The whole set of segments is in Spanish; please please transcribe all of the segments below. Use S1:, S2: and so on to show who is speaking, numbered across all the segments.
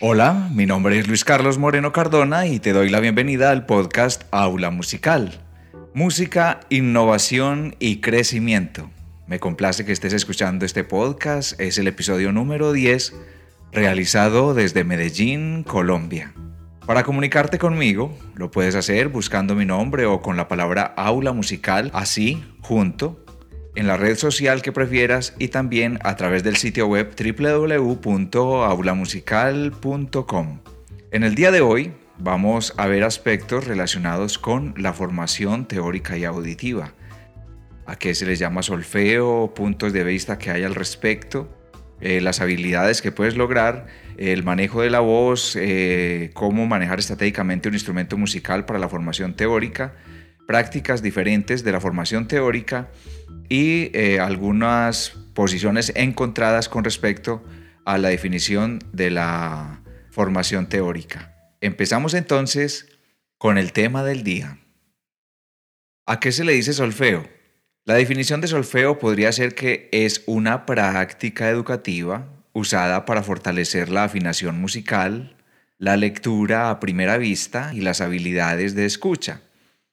S1: Hola, mi nombre es Luis Carlos Moreno Cardona y te doy la bienvenida al podcast Aula Musical. Música, innovación y crecimiento. Me complace que estés escuchando este podcast. Es el episodio número 10, realizado desde Medellín, Colombia. Para comunicarte conmigo, lo puedes hacer buscando mi nombre o con la palabra aula musical, así, junto, en la red social que prefieras y también a través del sitio web www.aulamusical.com. En el día de hoy vamos a ver aspectos relacionados con la formación teórica y auditiva. A qué se les llama solfeo, puntos de vista que hay al respecto, eh, las habilidades que puedes lograr, el manejo de la voz, eh, cómo manejar estratégicamente un instrumento musical para la formación teórica, prácticas diferentes de la formación teórica y eh, algunas posiciones encontradas con respecto a la definición de la formación teórica. Empezamos entonces con el tema del día. ¿A qué se le dice solfeo? La definición de solfeo podría ser que es una práctica educativa usada para fortalecer la afinación musical, la lectura a primera vista y las habilidades de escucha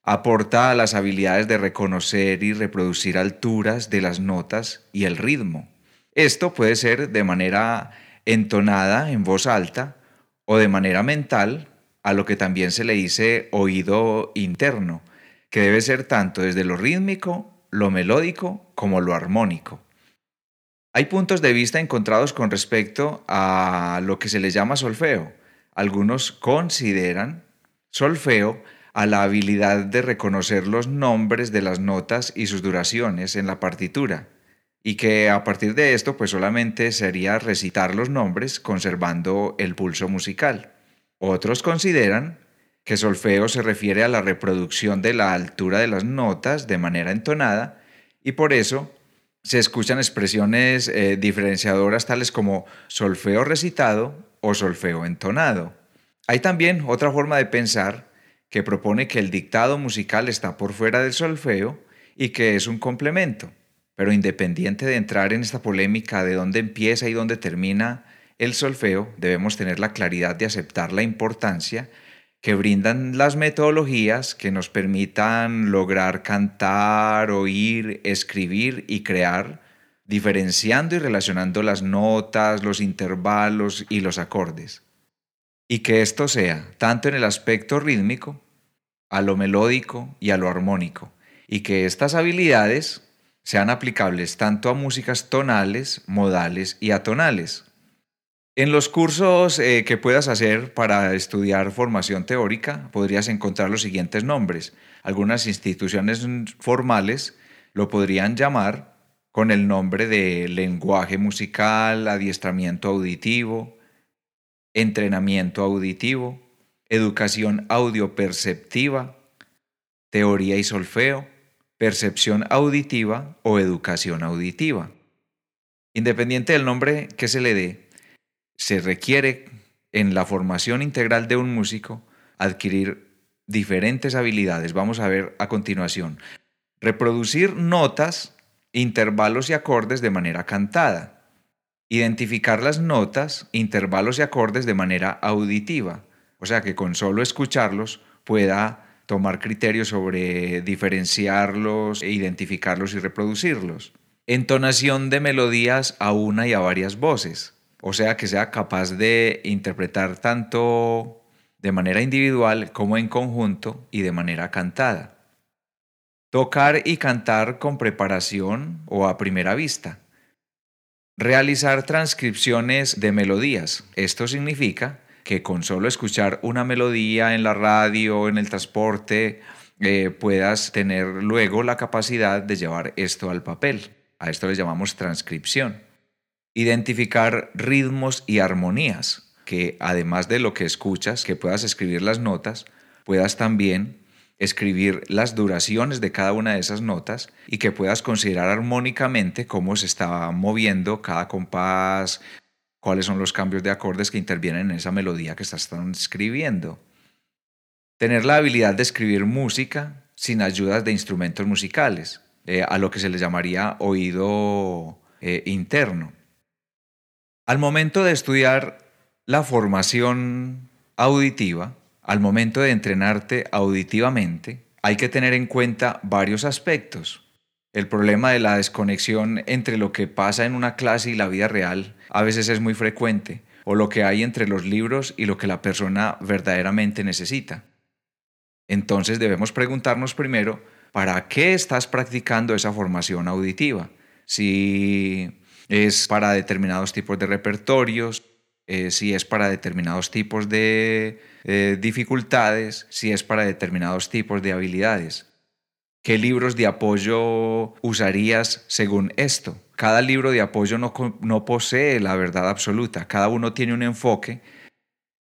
S1: aporta las habilidades de reconocer y reproducir alturas de las notas y el ritmo. Esto puede ser de manera entonada en voz alta o de manera mental, a lo que también se le dice oído interno, que debe ser tanto desde lo rítmico, lo melódico como lo armónico. Hay puntos de vista encontrados con respecto a lo que se le llama solfeo. Algunos consideran solfeo a la habilidad de reconocer los nombres de las notas y sus duraciones en la partitura, y que a partir de esto pues solamente sería recitar los nombres conservando el pulso musical. Otros consideran que solfeo se refiere a la reproducción de la altura de las notas de manera entonada y por eso se escuchan expresiones eh, diferenciadoras tales como solfeo recitado o solfeo entonado. Hay también otra forma de pensar que propone que el dictado musical está por fuera del solfeo y que es un complemento. Pero independiente de entrar en esta polémica de dónde empieza y dónde termina el solfeo, debemos tener la claridad de aceptar la importancia que brindan las metodologías que nos permitan lograr cantar, oír, escribir y crear, diferenciando y relacionando las notas, los intervalos y los acordes y que esto sea tanto en el aspecto rítmico, a lo melódico y a lo armónico, y que estas habilidades sean aplicables tanto a músicas tonales, modales y atonales. En los cursos eh, que puedas hacer para estudiar formación teórica podrías encontrar los siguientes nombres. Algunas instituciones formales lo podrían llamar con el nombre de lenguaje musical, adiestramiento auditivo, entrenamiento auditivo, educación audioperceptiva, teoría y solfeo, percepción auditiva o educación auditiva. Independiente del nombre que se le dé, se requiere en la formación integral de un músico adquirir diferentes habilidades. Vamos a ver a continuación. Reproducir notas, intervalos y acordes de manera cantada Identificar las notas, intervalos y acordes de manera auditiva, o sea que con solo escucharlos pueda tomar criterios sobre diferenciarlos, e identificarlos y reproducirlos. Entonación de melodías a una y a varias voces, o sea que sea capaz de interpretar tanto de manera individual como en conjunto y de manera cantada. Tocar y cantar con preparación o a primera vista. Realizar transcripciones de melodías. Esto significa que con solo escuchar una melodía en la radio, en el transporte, eh, puedas tener luego la capacidad de llevar esto al papel. A esto le llamamos transcripción. Identificar ritmos y armonías, que además de lo que escuchas, que puedas escribir las notas, puedas también escribir las duraciones de cada una de esas notas y que puedas considerar armónicamente cómo se está moviendo cada compás, cuáles son los cambios de acordes que intervienen en esa melodía que estás escribiendo. Tener la habilidad de escribir música sin ayudas de instrumentos musicales, eh, a lo que se le llamaría oído eh, interno. Al momento de estudiar La formación auditiva, al momento de entrenarte auditivamente, hay que tener en cuenta varios aspectos. El problema de la desconexión entre lo que pasa en una clase y la vida real a veces es muy frecuente, o lo que hay entre los libros y lo que la persona verdaderamente necesita. Entonces debemos preguntarnos primero, ¿para qué estás practicando esa formación auditiva? Si es para determinados tipos de repertorios, eh, si es para determinados tipos de eh, dificultades, si es para determinados tipos de habilidades. ¿Qué libros de apoyo usarías según esto? Cada libro de apoyo no, posee la verdad absoluta, cada uno tiene un enfoque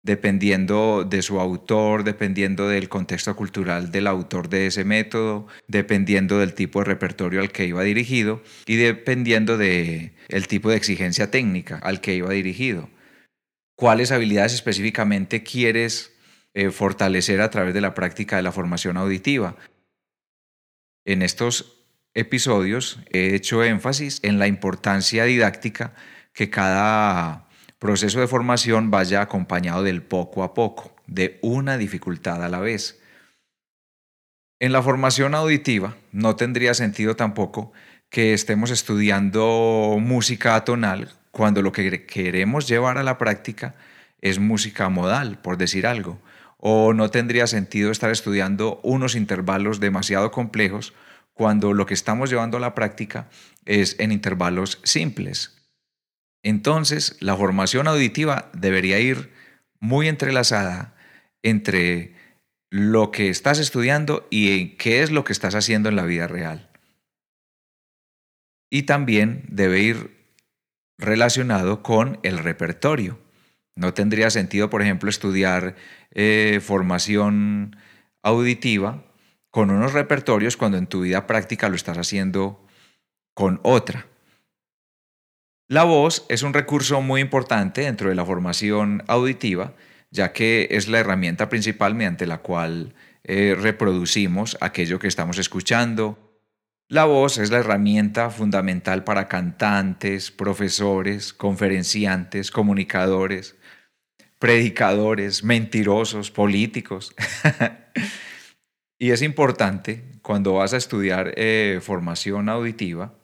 S1: dependiendo de su autor, dependiendo del contexto cultural del autor de ese método, dependiendo del tipo de repertorio al que iba dirigido y dependiendo del el tipo de exigencia técnica al que iba dirigido. ¿Cuáles habilidades específicamente quieres eh, fortalecer a través de la práctica de la formación auditiva? En estos episodios he hecho énfasis en la importancia didáctica que cada proceso de formación vaya acompañado del poco a poco, de una dificultad a la vez. En la formación auditiva no tendría sentido tampoco que estemos estudiando música atonal cuando lo que queremos llevar a la práctica es música modal, por decir algo, o no tendría sentido estar estudiando unos intervalos demasiado complejos cuando lo que estamos llevando a la práctica es en intervalos simples. Entonces, la formación auditiva debería ir muy entrelazada entre lo que estás estudiando y qué es lo que estás haciendo en la vida real. Y también debe ir relacionado con el repertorio. No tendría sentido, por ejemplo, estudiar eh, formación auditiva con unos repertorios cuando en tu vida práctica lo estás haciendo con otra. La voz es un recurso muy importante dentro de la formación auditiva, ya que es la herramienta principal mediante la cual eh, reproducimos aquello que estamos escuchando. La voz es la herramienta fundamental para cantantes, profesores, conferenciantes, comunicadores, predicadores, mentirosos, políticos. Y es importante cuando vas a estudiar eh, formación auditiva,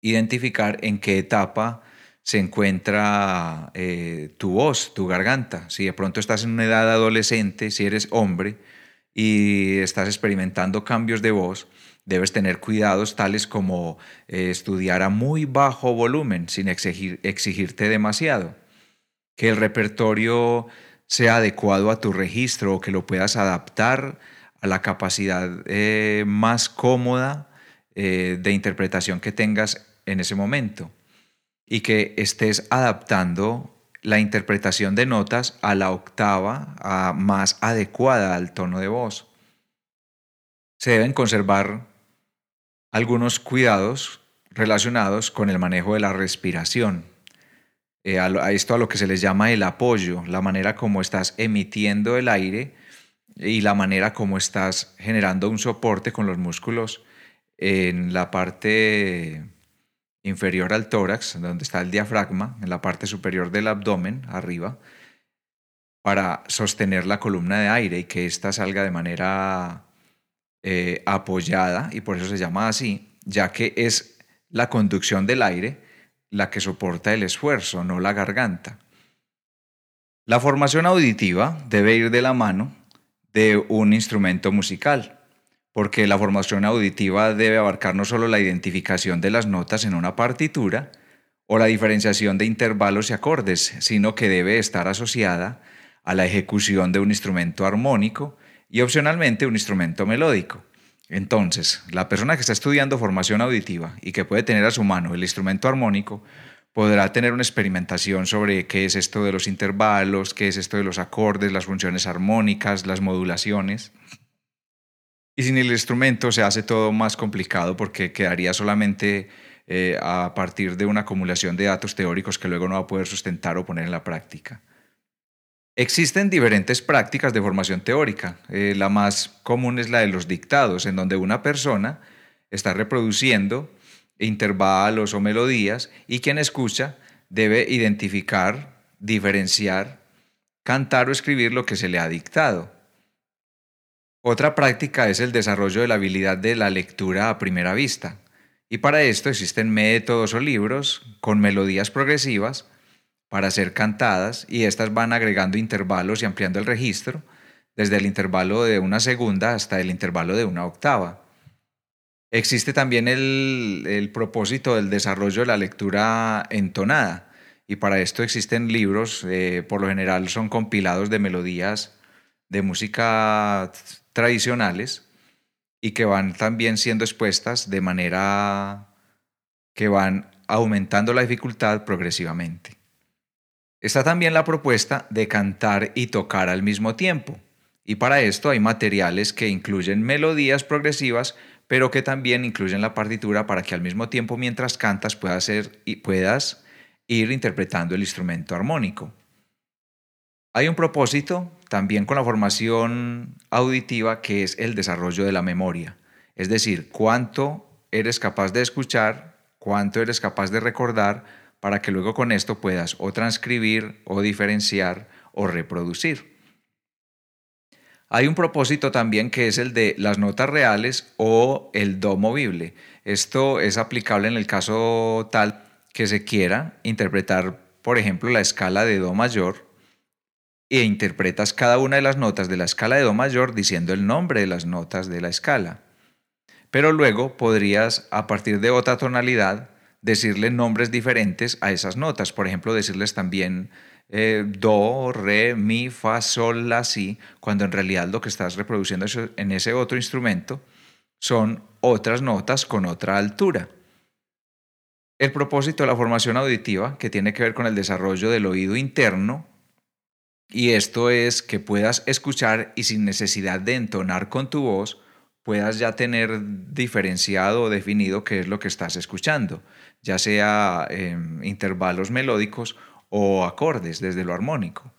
S1: identificar en qué etapa se encuentra eh, tu voz, tu garganta. Si de pronto estás en una edad adolescente, si eres hombre y estás experimentando cambios de voz, debes tener cuidados tales como eh, estudiar a muy bajo volumen sin exigirte demasiado. Que el repertorio sea adecuado a tu registro o que lo puedas adaptar a la capacidad eh, más cómoda eh, de interpretación que tengas en ese momento y que estés adaptando la interpretación de notas a la octava más adecuada al tono de voz. Se deben conservar algunos cuidados relacionados con el manejo de la respiración. Eh, a esto a lo que se les llama el apoyo, la manera como estás emitiendo el aire y la manera como estás generando un soporte con los músculos en la parte inferior al tórax, donde está el diafragma, en la parte superior del abdomen, arriba, para sostener la columna de aire y que ésta salga de manera eh, apoyada, y por eso se llama así, ya que es la conducción del aire la que soporta el esfuerzo, no la garganta. La formación auditiva debe ir de la mano de un instrumento musical, porque la formación auditiva debe abarcar no solo la identificación de las notas en una partitura o la diferenciación de intervalos y acordes, sino que debe estar asociada a la ejecución de un instrumento armónico y opcionalmente un instrumento melódico. Entonces, la persona que está estudiando formación auditiva y que puede tener a su mano el instrumento armónico podrá tener una experimentación sobre qué es esto de los intervalos, qué es esto de los acordes, las funciones armónicas, las modulaciones. Y sin el instrumento se hace todo más complicado porque quedaría solamente eh, a partir de una acumulación de datos teóricos que luego no va a poder sustentar o poner en la práctica. Existen diferentes prácticas de formación teórica. Eh, la más común es la de los dictados, en donde una persona está reproduciendo intervalos o melodías y quien escucha debe identificar diferenciar, cantar o escribir lo que se le ha dictado. Otra práctica es el desarrollo de la habilidad de la lectura a primera vista. Y para esto existen métodos o libros con melodías progresivas para ser cantadas y estas van agregando intervalos y ampliando el registro desde el intervalo de una segunda hasta el intervalo de una octava. Existe también el, propósito del desarrollo de la lectura entonada y para esto existen libros, eh, por lo general son compilados de melodías de música tradicionales y que van también siendo expuestas de manera que van aumentando la dificultad progresivamente. Está también la propuesta de cantar y tocar al mismo tiempo, y para esto hay materiales que incluyen melodías progresivas, pero que también incluyen la partitura para que al mismo tiempo mientras cantas puedas, puedas ir interpretando el instrumento armónico. Hay un propósito también con la formación auditiva que es el desarrollo de la memoria, es decir, cuánto eres capaz de escuchar, cuánto eres capaz de recordar, para que luego con esto puedas o transcribir o diferenciar o reproducir. Hay un propósito también que es el de las notas reales o el do movible. Esto es aplicable en el caso tal que se quiera interpretar, por ejemplo, la escala de do mayor e interpretas cada una de las notas de la escala de do mayor diciendo el nombre de las notas de la escala. Pero luego podrías, a partir de otra tonalidad, decirle nombres diferentes a esas notas. Por ejemplo, decirles también eh, do, re, mi, fa, sol, la, si, cuando en realidad lo que estás reproduciendo en ese otro instrumento son otras notas con otra altura. El propósito de la formación auditiva, que tiene que ver con el desarrollo del oído interno, y esto es que puedas escuchar y sin necesidad de entonar con tu voz, puedas ya tener diferenciado o definido qué es lo que estás escuchando, ya sea en intervalos melódicos o acordes desde lo armónico.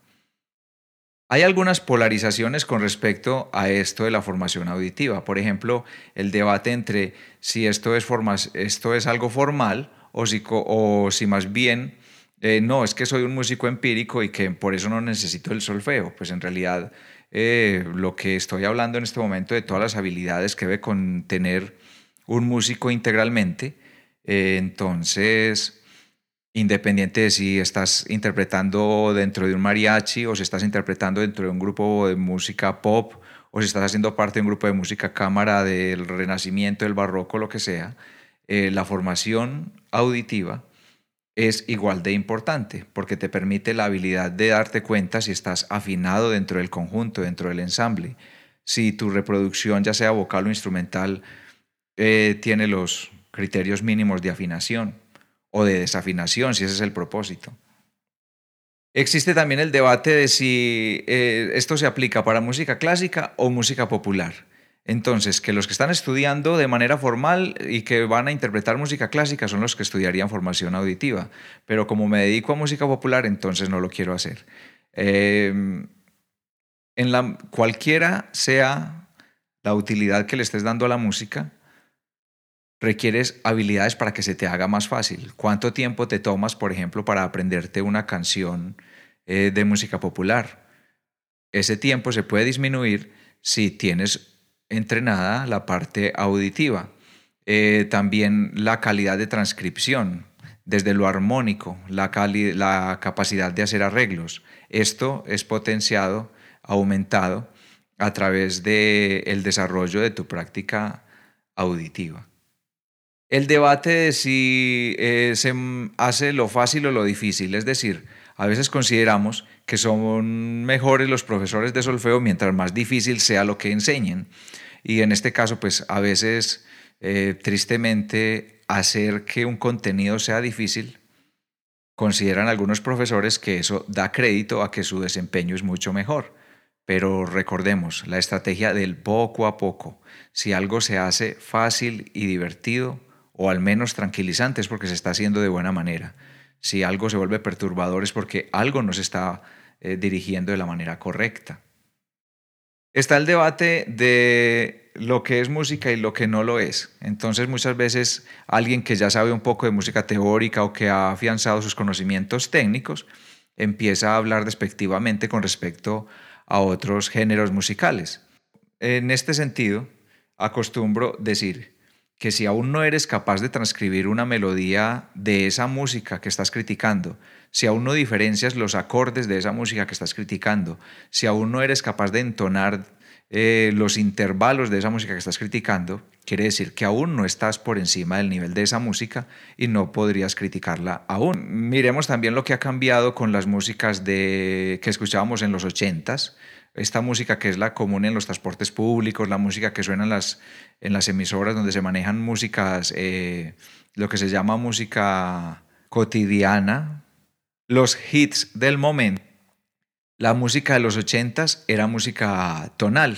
S1: Hay algunas polarizaciones con respecto a esto de la formación auditiva. Por ejemplo, el debate entre si esto es, esto es algo formal o si, o si más bien eh, no, es que soy un músico empírico y que por eso no necesito el solfeo. Pues en realidad eh, lo que estoy hablando en este momento de todas las habilidades que debe contener un músico integralmente, eh, entonces, independiente de si estás interpretando dentro de un mariachi o si estás interpretando dentro de un grupo de música pop o si estás haciendo parte de un grupo de música cámara del renacimiento, del barroco, lo que sea, la formación auditiva es igual de importante porque te permite la habilidad de darte cuenta si estás afinado dentro del conjunto, dentro del ensamble, si tu reproducción, ya sea vocal o instrumental, eh, tiene los criterios mínimos de afinación o de desafinación, si ese es el propósito. Existe también el debate de si eh, esto se aplica para música clásica o música popular. Entonces, que los que están estudiando de manera formal y que van a interpretar música clásica son los que estudiarían formación auditiva, pero como me dedico a música popular, entonces no lo quiero hacer. Em, en la, cualquiera sea la utilidad que le estés dando a la música, requieres habilidades para que se te haga más fácil. ¿Cuánto tiempo te tomas, por ejemplo, para aprenderte una canción eh, de música popular? Ese tiempo se puede disminuir si tienes entrenada la parte auditiva. Eh, también la calidad de transcripción, desde lo armónico, la, capacidad de hacer arreglos. Esto es potenciado, aumentado a través del el desarrollo de tu práctica auditiva. El debate de si eh, se hace lo fácil o lo difícil, es decir, a veces consideramos que son mejores los profesores de solfeo mientras más difícil sea lo que enseñen. Y en este caso, pues a veces, eh, tristemente, hacer que un contenido sea difícil, consideran algunos profesores que eso da crédito a que su desempeño es mucho mejor. Pero recordemos, la estrategia del poco a poco. Si algo se hace fácil y divertido, o al menos tranquilizante, es porque se está haciendo de buena manera. Si algo se vuelve perturbador, es porque algo no se está eh, dirigiendo de la manera correcta. Está el debate de lo que es música y lo que no lo es. Entonces muchas veces alguien que ya sabe un poco de música teórica o que ha afianzado sus conocimientos técnicos empieza a hablar despectivamente con respecto a otros géneros musicales. En este sentido, acostumbro decir que si aún no eres capaz de transcribir una melodía de esa música que estás criticando, si aún no diferencias los acordes de esa música que estás criticando, si aún no eres capaz de entonar eh, los intervalos de esa música que estás criticando, quiere decir que aún no estás por encima del nivel de esa música y no podrías criticarla aún. Miremos también lo que ha cambiado con las músicas de, que escuchábamos en los ochentas esta música que es la común en los transportes públicos, la música que suena en las, en las emisoras donde se manejan músicas, eh, lo que se llama música cotidiana, los hits del momento. La música de los ochentas era música tonal,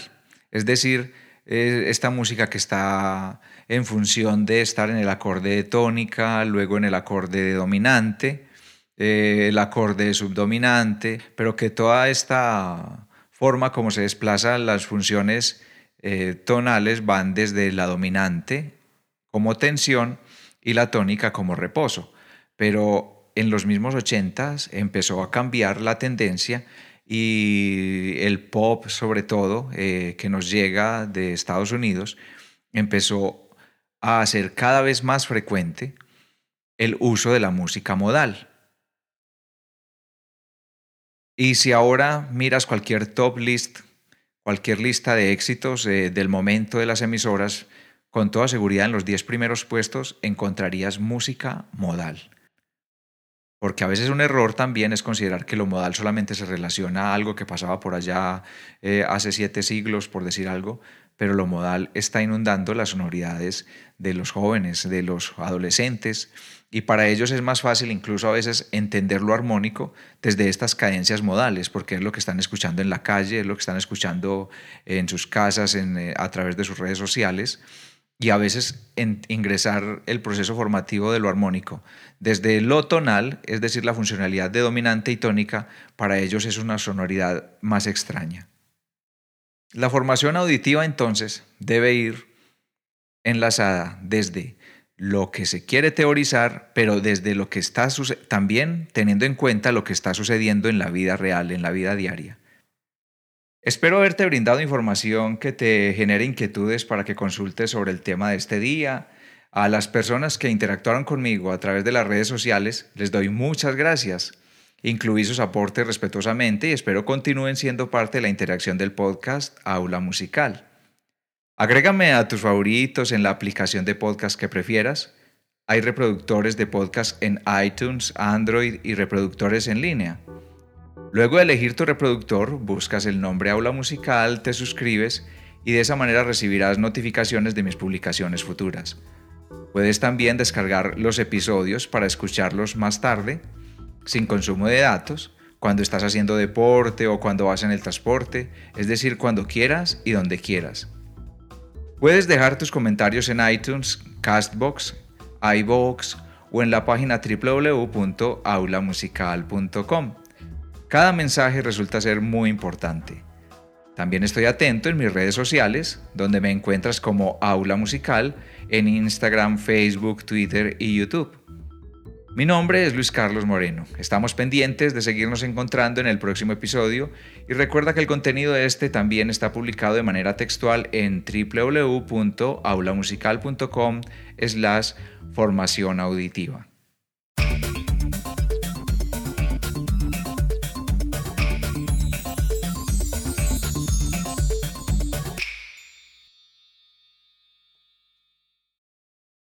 S1: es decir, esta música que está en función de estar en el acorde de tónica, luego en el acorde de dominante, eh, el acorde subdominante, pero que toda esta forma como se desplazan las funciones eh, tonales van desde la dominante como tensión y la tónica como reposo. Pero en los mismos ochentas empezó a cambiar la tendencia y el pop sobre todo eh, que nos llega de Estados Unidos empezó a ser cada vez más frecuente el uso de la música modal. Y si ahora miras cualquier top list, cualquier lista de éxitos eh, del momento de las emisoras, con toda seguridad en los 10 primeros puestos encontrarías música modal. Porque a veces un error también es considerar que lo modal solamente se relaciona a algo que pasaba por allá eh, hace siete siglos, por decir algo, pero lo modal está inundando las sonoridades de los jóvenes, de los adolescentes, y para ellos es más fácil incluso a veces entender lo armónico desde estas cadencias modales, porque es lo que están escuchando en la calle, es lo que están escuchando en sus casas, eh, a través de sus redes sociales, y a veces ingresar el proceso formativo de lo armónico. Desde lo tonal, es decir, la funcionalidad de dominante y tónica, para ellos es una sonoridad más extraña. La formación auditiva entonces debe ir enlazada desde lo que se quiere teorizar, pero desde lo que está también teniendo en cuenta lo que está sucediendo en la vida real, en la vida diaria. Espero haberte brindado información que te genere inquietudes para que consultes sobre el tema de este día. A las personas que interactuaron conmigo a través de las redes sociales, les doy muchas gracias. Incluí sus aportes respetuosamente y espero continúen siendo parte de la interacción del podcast Aula Musical. Agrégame a tus favoritos en la aplicación de podcast que prefieras. Hay reproductores de podcast en iTunes, Android y reproductores en línea. Luego de elegir tu reproductor, buscas el nombre Aula Musical, te suscribes y de esa manera recibirás notificaciones de mis publicaciones futuras. Puedes también descargar los episodios para escucharlos más tarde, sin consumo de datos, cuando estás haciendo deporte o cuando vas en el transporte, es decir, cuando quieras y donde quieras. Puedes dejar tus comentarios en iTunes, Castbox, iVoox o en la página www.aulamusical.com. Cada mensaje resulta ser muy importante. También estoy atento en mis redes sociales, donde me encuentras como Aula Musical en Instagram, Facebook, Twitter y YouTube. Mi nombre es Luis Carlos Moreno. Estamos pendientes de seguirnos encontrando en el próximo episodio y recuerda que el contenido de este también está publicado de manera textual en www.aulamusical.com slash formación auditiva.